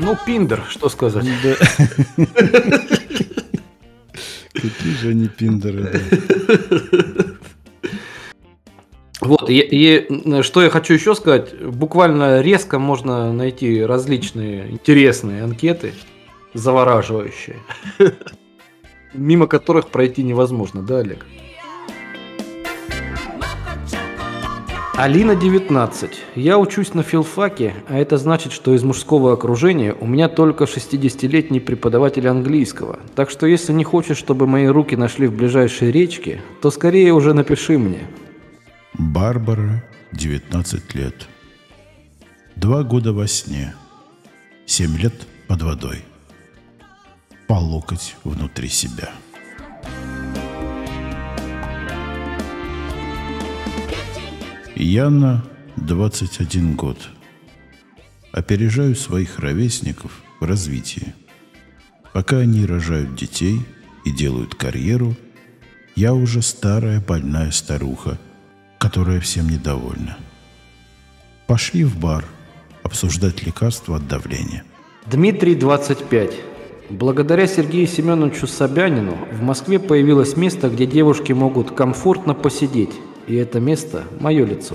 Ну, пиндер, что сказать. Да. Какие же они пиндеры. Вот, и, и что я хочу еще сказать, буквально резко можно найти различные интересные анкеты, завораживающие, мимо которых пройти невозможно, да, Олег? Алина 19. Я учусь на филфаке, а это значит, что из мужского окружения у меня только 60-летний преподаватель английского. Так что если не хочешь, чтобы мои руки нашли в ближайшей речке, то скорее уже напиши мне. Барбара, 19 лет. Два года во сне. Семь лет под водой. По локоть внутри себя. Яна, 21 год. Опережаю своих ровесников в развитии. Пока они рожают детей и делают карьеру, я уже старая больная старуха, которая всем недовольна. Пошли в бар обсуждать лекарства от давления. Дмитрий, 25. Благодаря Сергею Семеновичу Собянину в Москве появилось место, где девушки могут комфортно посидеть. И это место – мое лицо.